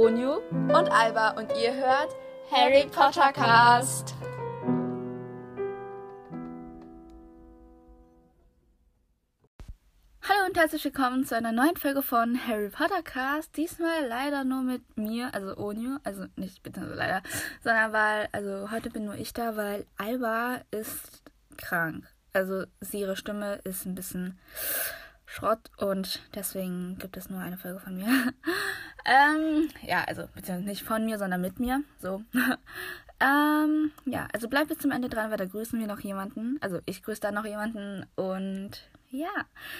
Onyu und Alba und ihr hört Harry Potter Cast. Hallo und herzlich willkommen zu einer neuen Folge von Harry Potter Cast. Diesmal leider nur mit mir, also Onyu, also nicht bitte so leider, sondern weil, also heute bin nur ich da, weil Alba ist krank. Also ihre Stimme ist ein bisschen Schrott und deswegen gibt es nur eine Folge von mir. ähm, ja, also beziehungsweise nicht von mir, sondern mit mir. So. ähm, ja, also bleibt bis zum Ende dran, weil da grüßen wir noch jemanden. Also ich grüße da noch jemanden und ja.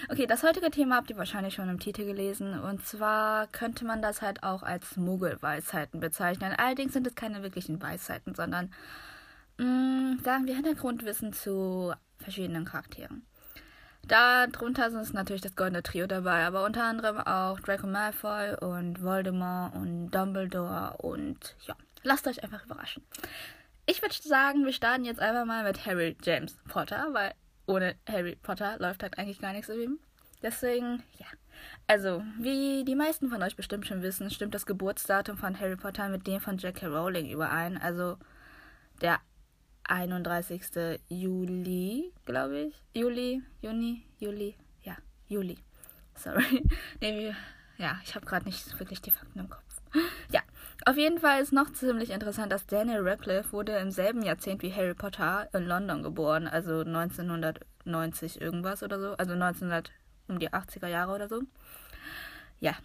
Okay, das heutige Thema habt ihr wahrscheinlich schon im Titel gelesen. Und zwar könnte man das halt auch als Muggelweisheiten bezeichnen. Allerdings sind es keine wirklichen Weisheiten, sondern mh, mm, sagen wir Hintergrundwissen zu verschiedenen Charakteren. Darunter ist natürlich das goldene Trio dabei, aber unter anderem auch Draco Malfoy und Voldemort und Dumbledore und ja, lasst euch einfach überraschen. Ich würde sagen, wir starten jetzt einfach mal mit Harry James Potter, weil ohne Harry Potter läuft halt eigentlich gar nichts im Leben. Deswegen, ja. Also, wie die meisten von euch bestimmt schon wissen, stimmt das Geburtsdatum von Harry Potter mit dem von J.K. Rowling überein. Also, der 31. Juli, glaube ich. Juli, Juni, Juli, ja, Juli. Sorry. nee, ja, ich habe gerade nicht wirklich die Fakten im Kopf. Ja, auf jeden Fall ist noch ziemlich interessant, dass Daniel Radcliffe wurde im selben Jahrzehnt wie Harry Potter in London geboren, also 1990 irgendwas oder so, also 1900 um die 80er Jahre oder so. Ja,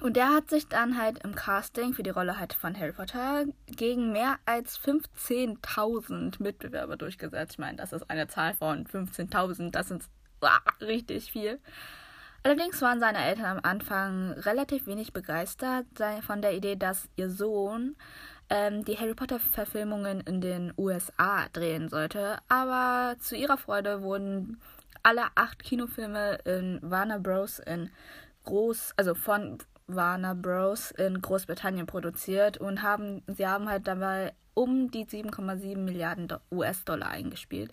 und der hat sich dann halt im Casting für die Rolle halt von Harry Potter gegen mehr als 15.000 Mitbewerber durchgesetzt. Ich meine, das ist eine Zahl von 15.000, das ist ah, richtig viel. Allerdings waren seine Eltern am Anfang relativ wenig begeistert von der Idee, dass ihr Sohn ähm, die Harry Potter-Verfilmungen in den USA drehen sollte. Aber zu ihrer Freude wurden alle acht Kinofilme in Warner Bros. in groß, also von Warner Bros. in Großbritannien produziert und haben, sie haben halt dabei um die 7,7 Milliarden US-Dollar eingespielt.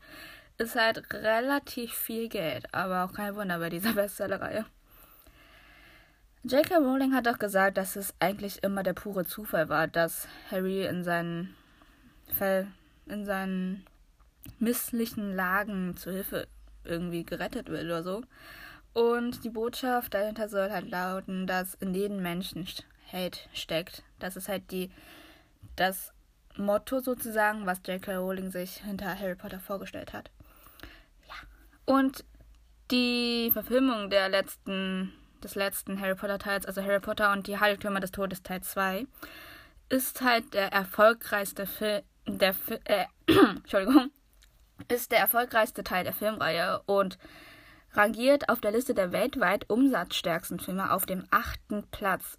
Ist halt relativ viel Geld, aber auch kein Wunder bei dieser Bestsellerreihe. J.K. Rowling hat auch gesagt, dass es eigentlich immer der pure Zufall war, dass Harry in seinen Fall, in seinen misslichen Lagen zu Hilfe irgendwie gerettet wird oder so. Und die Botschaft dahinter soll halt lauten, dass in jedem Menschen Hate steckt. Das ist halt die, das Motto sozusagen, was J.K. Rowling sich hinter Harry Potter vorgestellt hat. Ja. Und die Verfilmung der letzten, des letzten Harry Potter Teils, also Harry Potter und die Heiligtümer des Todes Teil 2, ist halt der erfolgreichste Film, der, äh, Entschuldigung, ist der erfolgreichste Teil der Filmreihe und rangiert auf der Liste der weltweit umsatzstärksten Filme auf dem achten Platz.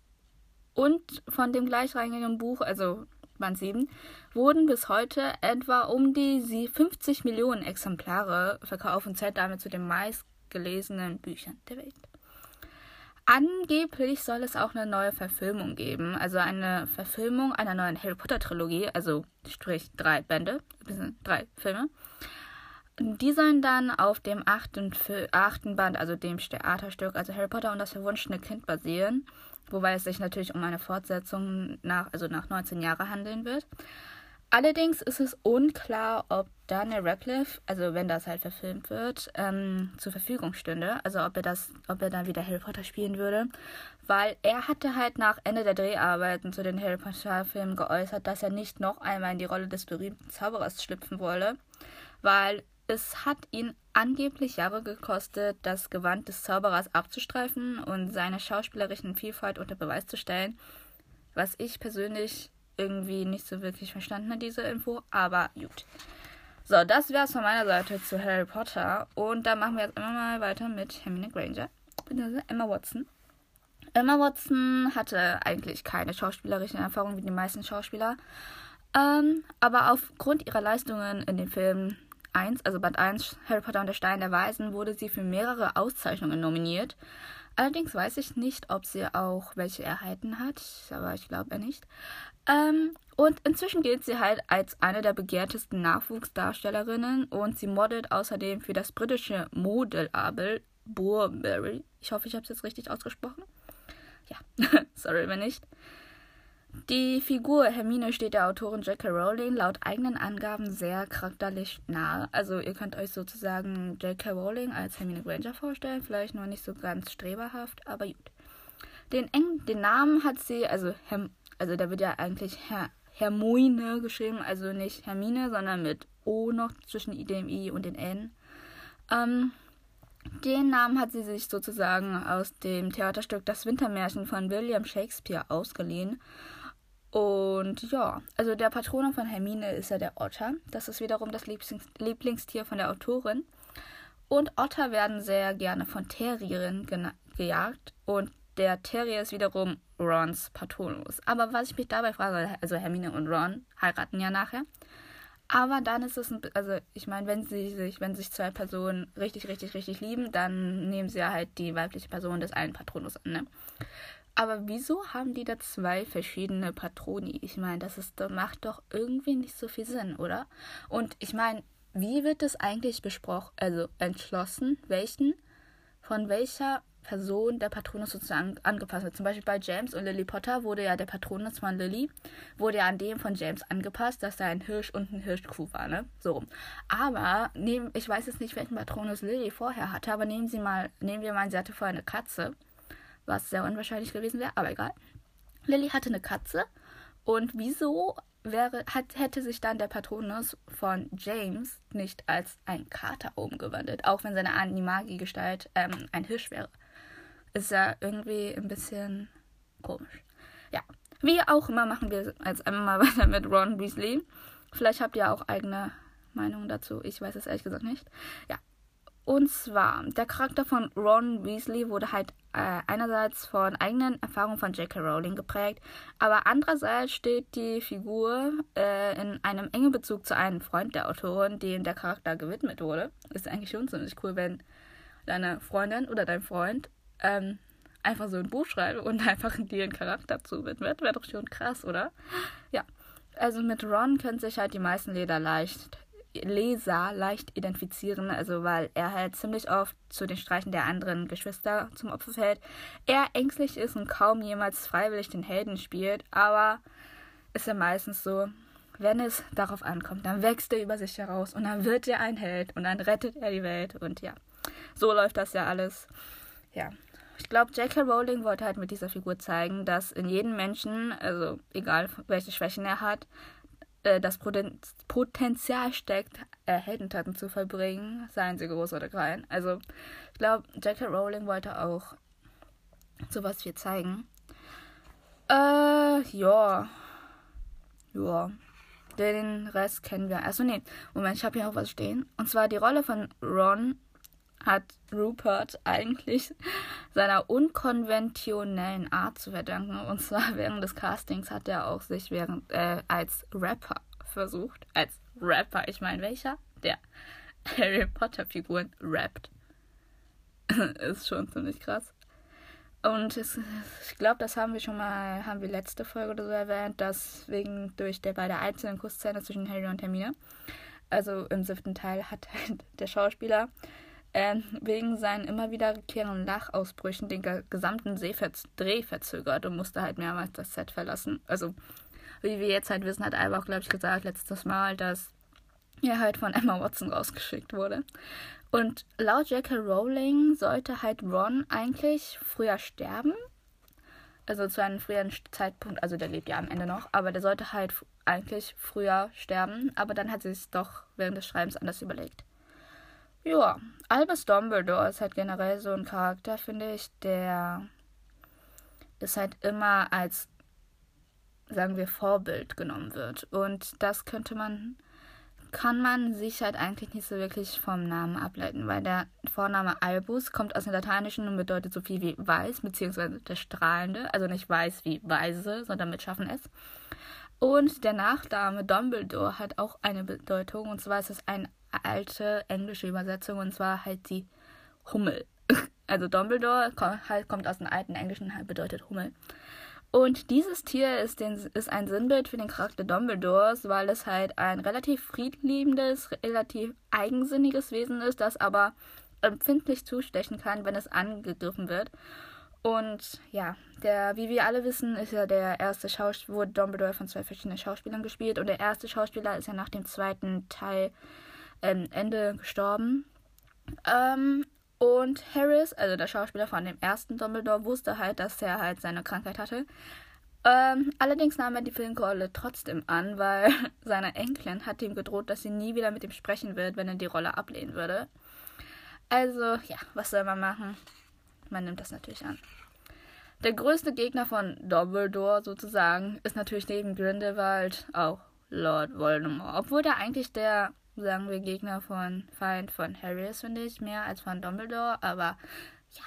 Und von dem gleichrangigen Buch, also Band 7, wurden bis heute etwa um die 50 Millionen Exemplare verkauft und zählt damit zu den meistgelesenen Büchern der Welt. Angeblich soll es auch eine neue Verfilmung geben, also eine Verfilmung einer neuen Harry Potter Trilogie, also sprich drei Bände, drei Filme. Die sollen dann auf dem achten, achten Band, also dem Theaterstück, also Harry Potter und das verwunschene Kind basieren. Wobei es sich natürlich um eine Fortsetzung nach, also nach 19 Jahren handeln wird. Allerdings ist es unklar, ob Daniel Radcliffe, also wenn das halt verfilmt wird, ähm, zur Verfügung stünde. Also ob er das, ob er dann wieder Harry Potter spielen würde. Weil er hatte halt nach Ende der Dreharbeiten zu den Harry Potter Filmen geäußert, dass er nicht noch einmal in die Rolle des berühmten Zauberers schlüpfen wolle. Weil es hat ihn angeblich Jahre gekostet, das Gewand des Zauberers abzustreifen und seine schauspielerischen Vielfalt unter Beweis zu stellen, was ich persönlich irgendwie nicht so wirklich verstanden habe, diese Info, aber gut. So, das wäre es von meiner Seite zu Harry Potter und da machen wir jetzt immer mal weiter mit Hermine Granger, bzw. Emma Watson. Emma Watson hatte eigentlich keine schauspielerischen Erfahrungen wie die meisten Schauspieler, ähm, aber aufgrund ihrer Leistungen in den Filmen 1, also Band 1, Harry Potter und der Stein der Weisen, wurde sie für mehrere Auszeichnungen nominiert. Allerdings weiß ich nicht, ob sie auch welche erhalten hat, aber ich glaube er nicht. Ähm, und inzwischen gilt sie halt als eine der begehrtesten Nachwuchsdarstellerinnen und sie modelt außerdem für das britische Modelabel Burberry. Ich hoffe, ich habe es jetzt richtig ausgesprochen. Ja, sorry, wenn nicht. Die Figur Hermine steht der Autorin J.K. Rowling laut eigenen Angaben sehr charakterlich nahe. Also ihr könnt euch sozusagen J.K. Rowling als Hermine Granger vorstellen, vielleicht noch nicht so ganz streberhaft, aber gut. Den, Eng den Namen hat sie, also, Herm also da wird ja eigentlich Her Hermoine geschrieben, also nicht Hermine, sondern mit O noch zwischen dem I und den N. Ähm, den Namen hat sie sich sozusagen aus dem Theaterstück Das Wintermärchen von William Shakespeare ausgeliehen. Und ja, also der Patron von Hermine ist ja der Otter. Das ist wiederum das Lieblings Lieblingstier von der Autorin. Und Otter werden sehr gerne von Terrierinnen gejagt. Und der Terrier ist wiederum Rons Patronus. Aber was ich mich dabei frage, also Hermine und Ron heiraten ja nachher. Aber dann ist es, ein, also ich meine, wenn sie sich, wenn sich zwei Personen richtig, richtig, richtig lieben, dann nehmen sie ja halt die weibliche Person des einen Patronus an, ne? Aber wieso haben die da zwei verschiedene Patroni? Ich meine, das ist, macht doch irgendwie nicht so viel Sinn, oder? Und ich meine, wie wird das eigentlich besprochen, also entschlossen, welchen, von welcher Person der Patronus sozusagen angepasst wird. Zum Beispiel bei James und Lily Potter wurde ja der Patronus von Lily, wurde ja an dem von James angepasst, dass da ein Hirsch und ein Hirschkuh war, ne? So. Aber nehmen, ich weiß jetzt nicht, welchen Patronus Lily vorher hatte, aber nehmen Sie mal, nehmen wir mal, sie hatte vorher eine Katze, was sehr unwahrscheinlich gewesen wäre, aber egal. Lily hatte eine Katze und wieso wäre, hat, hätte sich dann der Patronus von James nicht als ein Kater umgewandelt, auch wenn seine Animagi-Gestalt ähm, ein Hirsch wäre ist ja irgendwie ein bisschen komisch. Ja, wie auch immer machen wir jetzt einmal mal weiter mit Ron Weasley. Vielleicht habt ihr auch eigene Meinungen dazu. Ich weiß es ehrlich gesagt nicht. Ja. Und zwar, der Charakter von Ron Weasley wurde halt äh, einerseits von eigenen Erfahrungen von J.K. Rowling geprägt, aber andererseits steht die Figur äh, in einem engen Bezug zu einem Freund der Autorin, dem der Charakter gewidmet wurde. Ist eigentlich schon ziemlich cool, wenn deine Freundin oder dein Freund ähm, einfach so ein Buch schreibe und einfach dir einen Charakter zuwidmet, wäre doch schon krass, oder? Ja. Also mit Ron können sich halt die meisten Leser leicht, Leser leicht identifizieren, also weil er halt ziemlich oft zu den Streichen der anderen Geschwister zum Opfer fällt. Er ängstlich ist und kaum jemals freiwillig den Helden spielt, aber ist ja meistens so, wenn es darauf ankommt, dann wächst er über sich heraus und dann wird er ein Held und dann rettet er die Welt und ja, so läuft das ja alles. Ja, ich glaube, J.K. Rowling wollte halt mit dieser Figur zeigen, dass in jedem Menschen, also egal welche Schwächen er hat, äh, das Potenzial steckt, äh, Heldentaten zu vollbringen, seien sie groß oder klein. Also ich glaube, J.K. Rowling wollte auch sowas hier zeigen. Äh, ja. Ja. Den Rest kennen wir. Also nee, Moment, ich habe hier auch was stehen. Und zwar die Rolle von Ron hat Rupert eigentlich seiner unkonventionellen Art zu verdanken. Und zwar während des Castings hat er auch sich während äh, als Rapper versucht. Als Rapper, ich meine welcher? Der Harry Potter Figuren rappt. ist schon ziemlich krass. Und es, ich glaube, das haben wir schon mal, haben wir letzte Folge oder so erwähnt, dass wegen durch der bei der einzelnen Kussszene zwischen Harry und Hermine, also im siebten Teil, hat halt der Schauspieler äh, wegen seinen immer wiederkehrenden Lachausbrüchen den gesamten Dreh verzögert und musste halt mehrmals das Set verlassen. Also, wie wir jetzt halt wissen, hat Alba auch, glaube ich, gesagt letztes Mal, dass er halt von Emma Watson rausgeschickt wurde. Und laut J.K. Rowling sollte halt Ron eigentlich früher sterben. Also zu einem früheren Zeitpunkt, also der lebt ja am Ende noch, aber der sollte halt eigentlich früher sterben, aber dann hat sie es doch während des Schreibens anders überlegt. Ja, Albus Dumbledore ist halt generell so ein Charakter, finde ich, der ist halt immer als, sagen wir, Vorbild genommen wird. Und das könnte man, kann man sich halt eigentlich nicht so wirklich vom Namen ableiten, weil der Vorname Albus kommt aus dem Lateinischen und bedeutet so viel wie weiß, beziehungsweise der Strahlende, also nicht weiß wie weise, sondern mit Schaffen es. Und der Nachname Dumbledore hat auch eine Bedeutung, und zwar ist es ein alte englische Übersetzung und zwar halt die Hummel. Also Dumbledore halt kommt aus dem alten Englischen, halt bedeutet Hummel. Und dieses Tier ist, den, ist ein Sinnbild für den Charakter Dumbledores, weil es halt ein relativ friedliebendes, relativ eigensinniges Wesen ist, das aber empfindlich zustechen kann, wenn es angegriffen wird. Und ja, der, wie wir alle wissen, ist ja der erste Schauspieler, wurde Dumbledore von zwei verschiedenen Schauspielern gespielt und der erste Schauspieler ist ja nach dem zweiten Teil ähm, Ende gestorben. Ähm, und Harris, also der Schauspieler von dem ersten Dumbledore, wusste halt, dass er halt seine Krankheit hatte. Ähm, allerdings nahm er die Filmrolle trotzdem an, weil seine Enkelin hat ihm gedroht, dass sie nie wieder mit ihm sprechen wird, wenn er die Rolle ablehnen würde. Also, ja, was soll man machen? Man nimmt das natürlich an. Der größte Gegner von Dumbledore sozusagen ist natürlich neben Grindelwald auch Lord Voldemort. Obwohl der eigentlich der, sagen wir, Gegner von Feind von Harry ist, finde ich, mehr als von Dumbledore. Aber ja.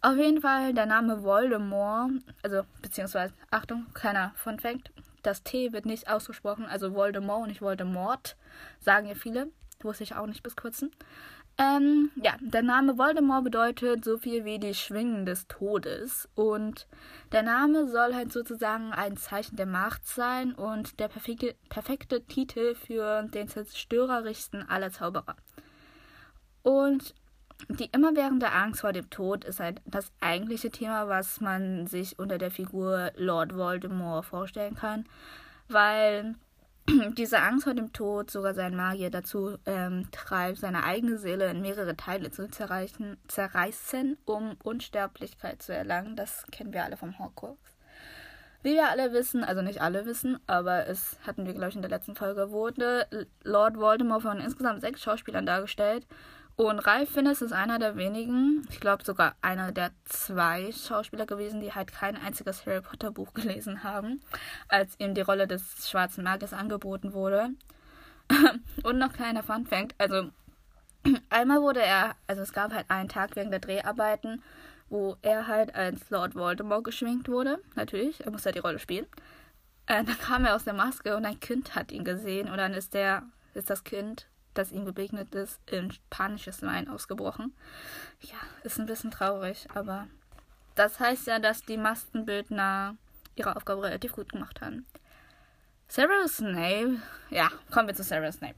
Auf jeden Fall der Name Voldemort, also beziehungsweise, Achtung, keiner von Fact, das T wird nicht ausgesprochen, also Voldemort und nicht Voldemort, sagen ja viele. Wusste ich auch nicht bis kurzem. Ähm, ja, der Name Voldemort bedeutet so viel wie die Schwingen des Todes. Und der Name soll halt sozusagen ein Zeichen der Macht sein und der perfekte, perfekte Titel für den zerstörerischsten aller Zauberer. Und die immerwährende Angst vor dem Tod ist halt das eigentliche Thema, was man sich unter der Figur Lord Voldemort vorstellen kann. Weil diese Angst vor dem Tod sogar seinen Magier dazu ähm, treibt, seine eigene Seele in mehrere Teile zu zerreißen, zerreißen, um Unsterblichkeit zu erlangen. Das kennen wir alle vom Horcrux. Wie wir alle wissen, also nicht alle wissen, aber es hatten wir, glaube ich, in der letzten Folge, wurde Lord Voldemort von insgesamt sechs Schauspielern dargestellt. Und Ralph Fiennes ist einer der wenigen, ich glaube sogar einer der zwei Schauspieler gewesen, die halt kein einziges Harry Potter Buch gelesen haben, als ihm die Rolle des schwarzen Magiers angeboten wurde. Und noch kleiner Fun Fact, also einmal wurde er, also es gab halt einen Tag während der Dreharbeiten, wo er halt als Lord Voldemort geschminkt wurde. Natürlich, er muss ja die Rolle spielen. Äh, dann kam er aus der Maske und ein Kind hat ihn gesehen und dann ist der, ist das Kind das ihm begegnet ist, in panisches Wein ausgebrochen. Ja, ist ein bisschen traurig, aber das heißt ja, dass die Maskenbildner ihre Aufgabe relativ gut gemacht haben. Severus Snape, ja, kommen wir zu Severus Snape.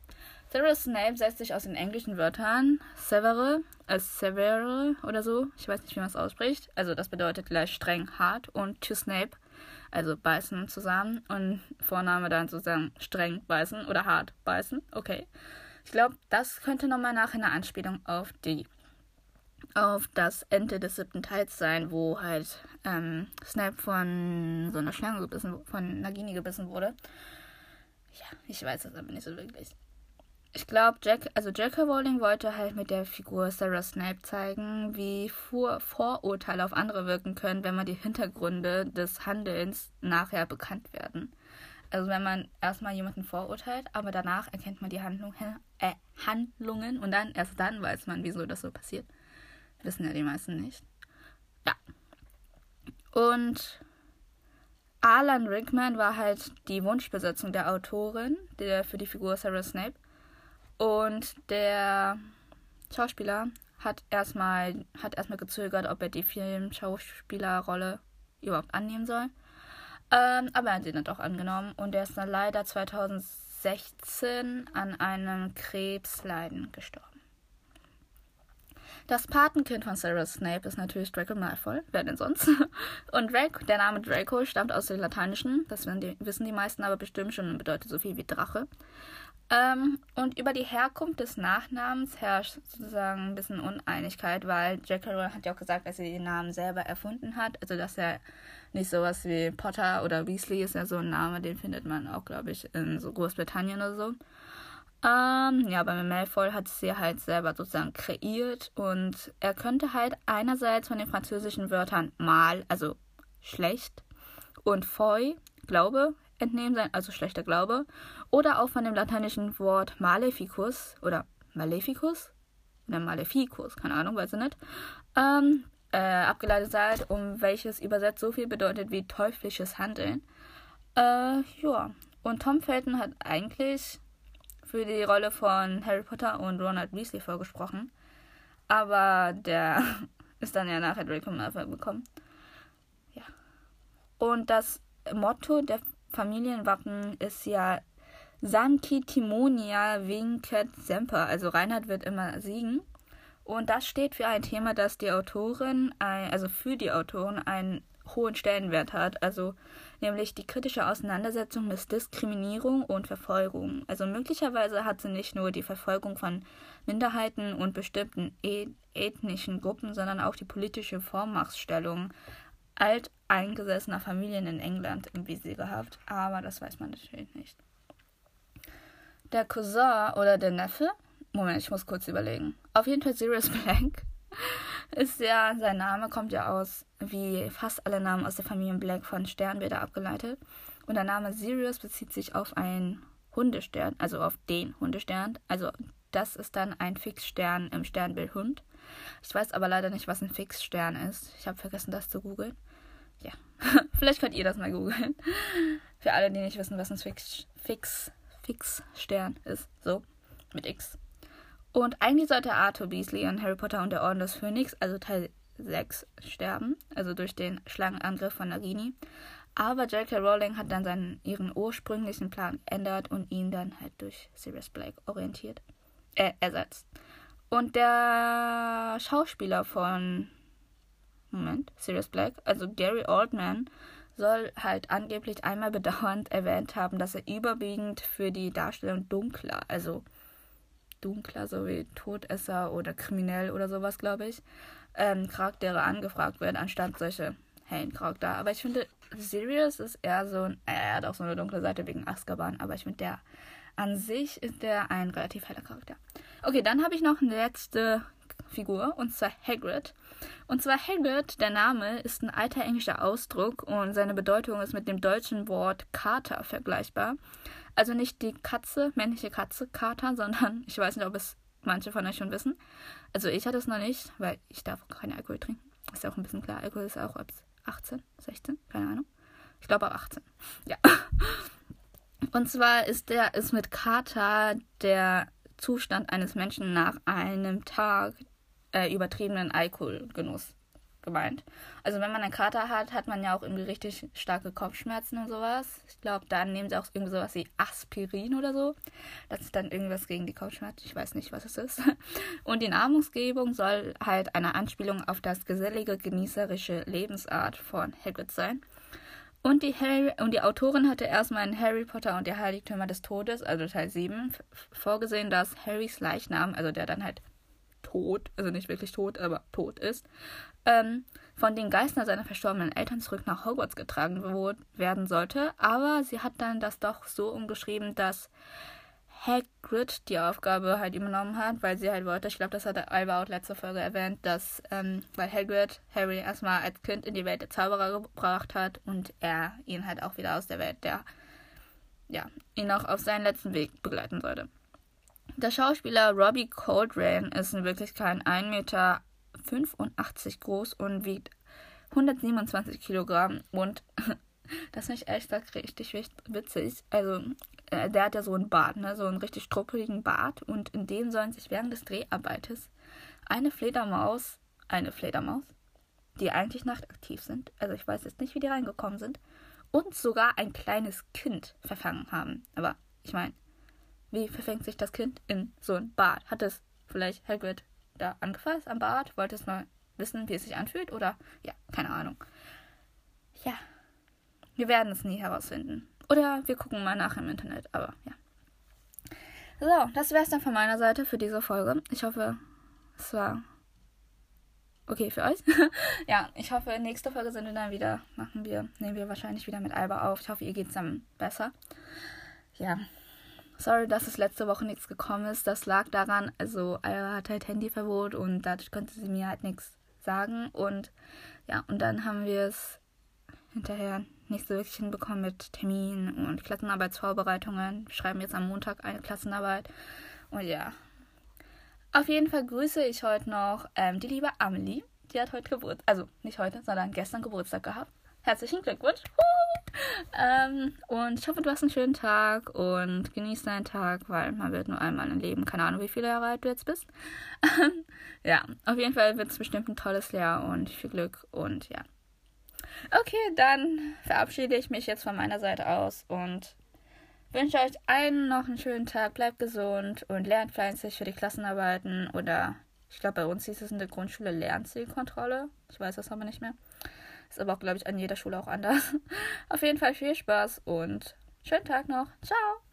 Severus Snape setzt sich aus den englischen Wörtern Severe, als äh, Severe oder so, ich weiß nicht, wie man es ausspricht. Also das bedeutet gleich streng, hart und to Snape, also beißen zusammen und Vorname dann sozusagen streng beißen oder hart beißen, okay. Ich glaube, das könnte nochmal nachher eine Anspielung auf die auf das Ende des siebten Teils sein, wo halt ähm, Snap von so einer Schlange gebissen, von Nagini gebissen wurde. Ja, ich weiß es aber nicht so wirklich. Ich glaube, Jack, also J.K. Rowling wollte halt mit der Figur Sarah Snape zeigen, wie Vor Vorurteile auf andere wirken können, wenn man die Hintergründe des Handelns nachher bekannt werden. Also wenn man erstmal jemanden vorurteilt, aber danach erkennt man die Handlung, äh, Handlungen und dann erst dann weiß man, wieso das so passiert. Wissen ja die meisten nicht. Ja. Und Alan Rickman war halt die Wunschbesetzung der Autorin, der für die Figur Sarah Snape. Und der Schauspieler hat erstmal hat erstmal gezögert, ob er die Filmschauspielerrolle überhaupt annehmen soll. Ähm, aber er hat sie dann doch angenommen und er ist dann leider 2016 an einem Krebsleiden gestorben. Das Patenkind von Sarah Snape ist natürlich Draco Malfoy, wer denn sonst? Und Draco, der Name Draco stammt aus dem Lateinischen, das wissen die meisten aber bestimmt schon und bedeutet so viel wie Drache. Ähm, und über die Herkunft des Nachnamens herrscht sozusagen ein bisschen Uneinigkeit, weil J.K. Rowling hat ja auch gesagt, dass sie den Namen selber erfunden hat. Also, dass er nicht sowas wie Potter oder Weasley ist ja so ein Name, den findet man auch, glaube ich, in so Großbritannien oder so. Ähm, ja, bei Malfoy hat sie halt selber sozusagen kreiert und er könnte halt einerseits von den französischen Wörtern mal, also schlecht, und foy, Glaube, entnehmen sein, also schlechter Glaube, oder auch von dem lateinischen Wort maleficus oder maleficus oder maleficus, keine Ahnung, weiß ich nicht, ähm, äh, abgeleitet seid, um welches übersetzt so viel bedeutet wie teuflisches Handeln. Äh, ja, und Tom Felton hat eigentlich für die Rolle von Harry Potter und Ronald Weasley vorgesprochen, aber der ist dann ja nachher Draco Malfoy bekommen. Ja. Und das Motto der Familienwappen ist ja Sancti Timonia Vincet Semper. Also Reinhard wird immer siegen. Und das steht für ein Thema, das die Autorin, also für die Autorin, einen hohen Stellenwert hat. Also nämlich die kritische Auseinandersetzung mit Diskriminierung und Verfolgung. Also möglicherweise hat sie nicht nur die Verfolgung von Minderheiten und bestimmten ethnischen Gruppen, sondern auch die politische Vormachtstellung alteingesessener Familien in England im Visier gehabt. Aber das weiß man natürlich nicht. Der Cousin oder der Neffe, Moment, ich muss kurz überlegen. Auf jeden Fall Sirius Black ist ja, sein Name kommt ja aus, wie fast alle Namen aus der Familie Black von Sternbilder abgeleitet. Und der Name Sirius bezieht sich auf einen Hundestern, also auf den Hundestern. Also das ist dann ein Fixstern im Sternbild Hund. Ich weiß aber leider nicht, was ein Fixstern ist. Ich habe vergessen, das zu googeln. Ja, vielleicht könnt ihr das mal googeln. Für alle, die nicht wissen, was ein Fix, Fix, Fixstern ist. So, mit X. Und eigentlich sollte Arthur Beasley in Harry Potter und der Orden des Phönix, also Teil 6, sterben, also durch den Schlangenangriff von Nagini. Aber J.K. Rowling hat dann seinen, ihren ursprünglichen Plan geändert und ihn dann halt durch Sirius Black orientiert, äh, ersetzt. Und der Schauspieler von, Moment, Sirius Black, also Gary Oldman, soll halt angeblich einmal bedauernd erwähnt haben, dass er überwiegend für die Darstellung dunkler, also dunkler, so wie Todesser oder kriminell oder sowas, glaube ich, ähm, Charaktere angefragt werden, anstatt solche hellen Charakter. Aber ich finde, Sirius ist eher so ein, er hat auch so eine dunkle Seite wegen Azkaban, aber ich finde, der an sich ist der ein relativ heller Charakter. Okay, dann habe ich noch eine letzte Figur, und zwar Hagrid. Und zwar Hagrid, der Name, ist ein alter englischer Ausdruck und seine Bedeutung ist mit dem deutschen Wort Kater vergleichbar. Also nicht die Katze, männliche Katze, Kater, sondern ich weiß nicht, ob es manche von euch schon wissen. Also ich hatte es noch nicht, weil ich darf keinen Alkohol trinken. Ist ja auch ein bisschen klar. Alkohol ist auch ab 18, 16, keine Ahnung. Ich glaube ab 18. Ja. Und zwar ist der ist mit Kater der Zustand eines Menschen nach einem Tag äh, übertriebenen Alkoholgenuss gemeint. Also wenn man einen Kater hat, hat man ja auch irgendwie richtig starke Kopfschmerzen und sowas. Ich glaube, dann nehmen sie auch irgendwie sowas wie Aspirin oder so. Das ist dann irgendwas gegen die Kopfschmerzen. Ich weiß nicht, was es ist. Und die Namensgebung soll halt eine Anspielung auf das gesellige, genießerische Lebensart von Hagrid sein. Und die, Harry, und die Autorin hatte erstmal in Harry Potter und die Heiligtümer des Todes, also Teil 7, vorgesehen, dass Harrys Leichnam, also der dann halt tot, also nicht wirklich tot, aber tot ist, ähm, von den Geistern seiner verstorbenen Eltern zurück nach Hogwarts getragen werden sollte. Aber sie hat dann das doch so umgeschrieben, dass Hagrid die Aufgabe halt übernommen hat, weil sie halt wollte, ich glaube, das hat Alba auch letzte Folge erwähnt, dass, ähm, weil Hagrid Harry erstmal als Kind in die Welt der Zauberer gebracht hat und er ihn halt auch wieder aus der Welt der, ja, ihn auch auf seinen letzten Weg begleiten sollte. Der Schauspieler Robbie Coltrane ist in Wirklichkeit 1,85 Meter groß und wiegt 127 Kilogramm und das finde ich echt richtig witzig. Also, äh, der hat ja so einen Bart, ne? so einen richtig struppeligen Bart und in dem sollen sich während des Dreharbeites eine Fledermaus, eine Fledermaus, die eigentlich nachtaktiv sind, also ich weiß jetzt nicht, wie die reingekommen sind, und sogar ein kleines Kind verfangen haben. Aber ich meine, wie verfängt sich das Kind in so ein Bad? Hat es vielleicht Hagrid da angefasst am Bad? Wollte es mal wissen, wie es sich anfühlt? Oder ja, keine Ahnung. Ja, wir werden es nie herausfinden. Oder wir gucken mal nach im Internet, aber ja. So, das wäre es dann von meiner Seite für diese Folge. Ich hoffe, es war okay für euch. ja, ich hoffe, nächste Folge sind wir dann wieder, machen wir, nehmen wir wahrscheinlich wieder mit Alba auf. Ich hoffe, ihr geht es dann besser. Ja, Sorry, dass es letzte Woche nichts gekommen ist. Das lag daran, also Alba hat halt Handyverbot und dadurch konnte sie mir halt nichts sagen. Und ja, und dann haben wir es hinterher nicht so wirklich hinbekommen mit Terminen und Klassenarbeitsvorbereitungen. Wir schreiben jetzt am Montag eine Klassenarbeit. Und ja. Auf jeden Fall grüße ich heute noch ähm, die liebe Amelie. Die hat heute Geburtstag, also nicht heute, sondern gestern Geburtstag gehabt. Herzlichen Glückwunsch. Ähm, und ich hoffe, du hast einen schönen Tag und genieß deinen Tag, weil man wird nur einmal im Leben. Keine Ahnung, wie viele Jahre alt du jetzt bist. ja, auf jeden Fall wird es bestimmt ein tolles Jahr und viel Glück und ja. Okay, dann verabschiede ich mich jetzt von meiner Seite aus und wünsche euch allen noch einen schönen Tag. Bleibt gesund und lernt fleißig für die Klassenarbeiten oder Ich glaube, bei uns hieß es in der Grundschule Lernzielkontrolle. Ich weiß das aber nicht mehr. Ist aber auch, glaube ich, an jeder Schule auch anders. Auf jeden Fall viel Spaß und schönen Tag noch. Ciao!